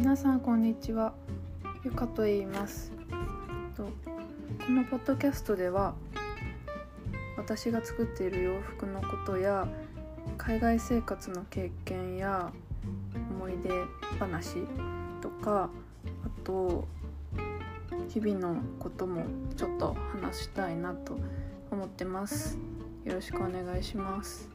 皆さんこんにちは。ゆかと言います。とこのポッドキャストでは私が作っている洋服のことや海外生活の経験や思い出話とかあと日々のこともちょっと話したいなと思ってます。よろしくお願いします。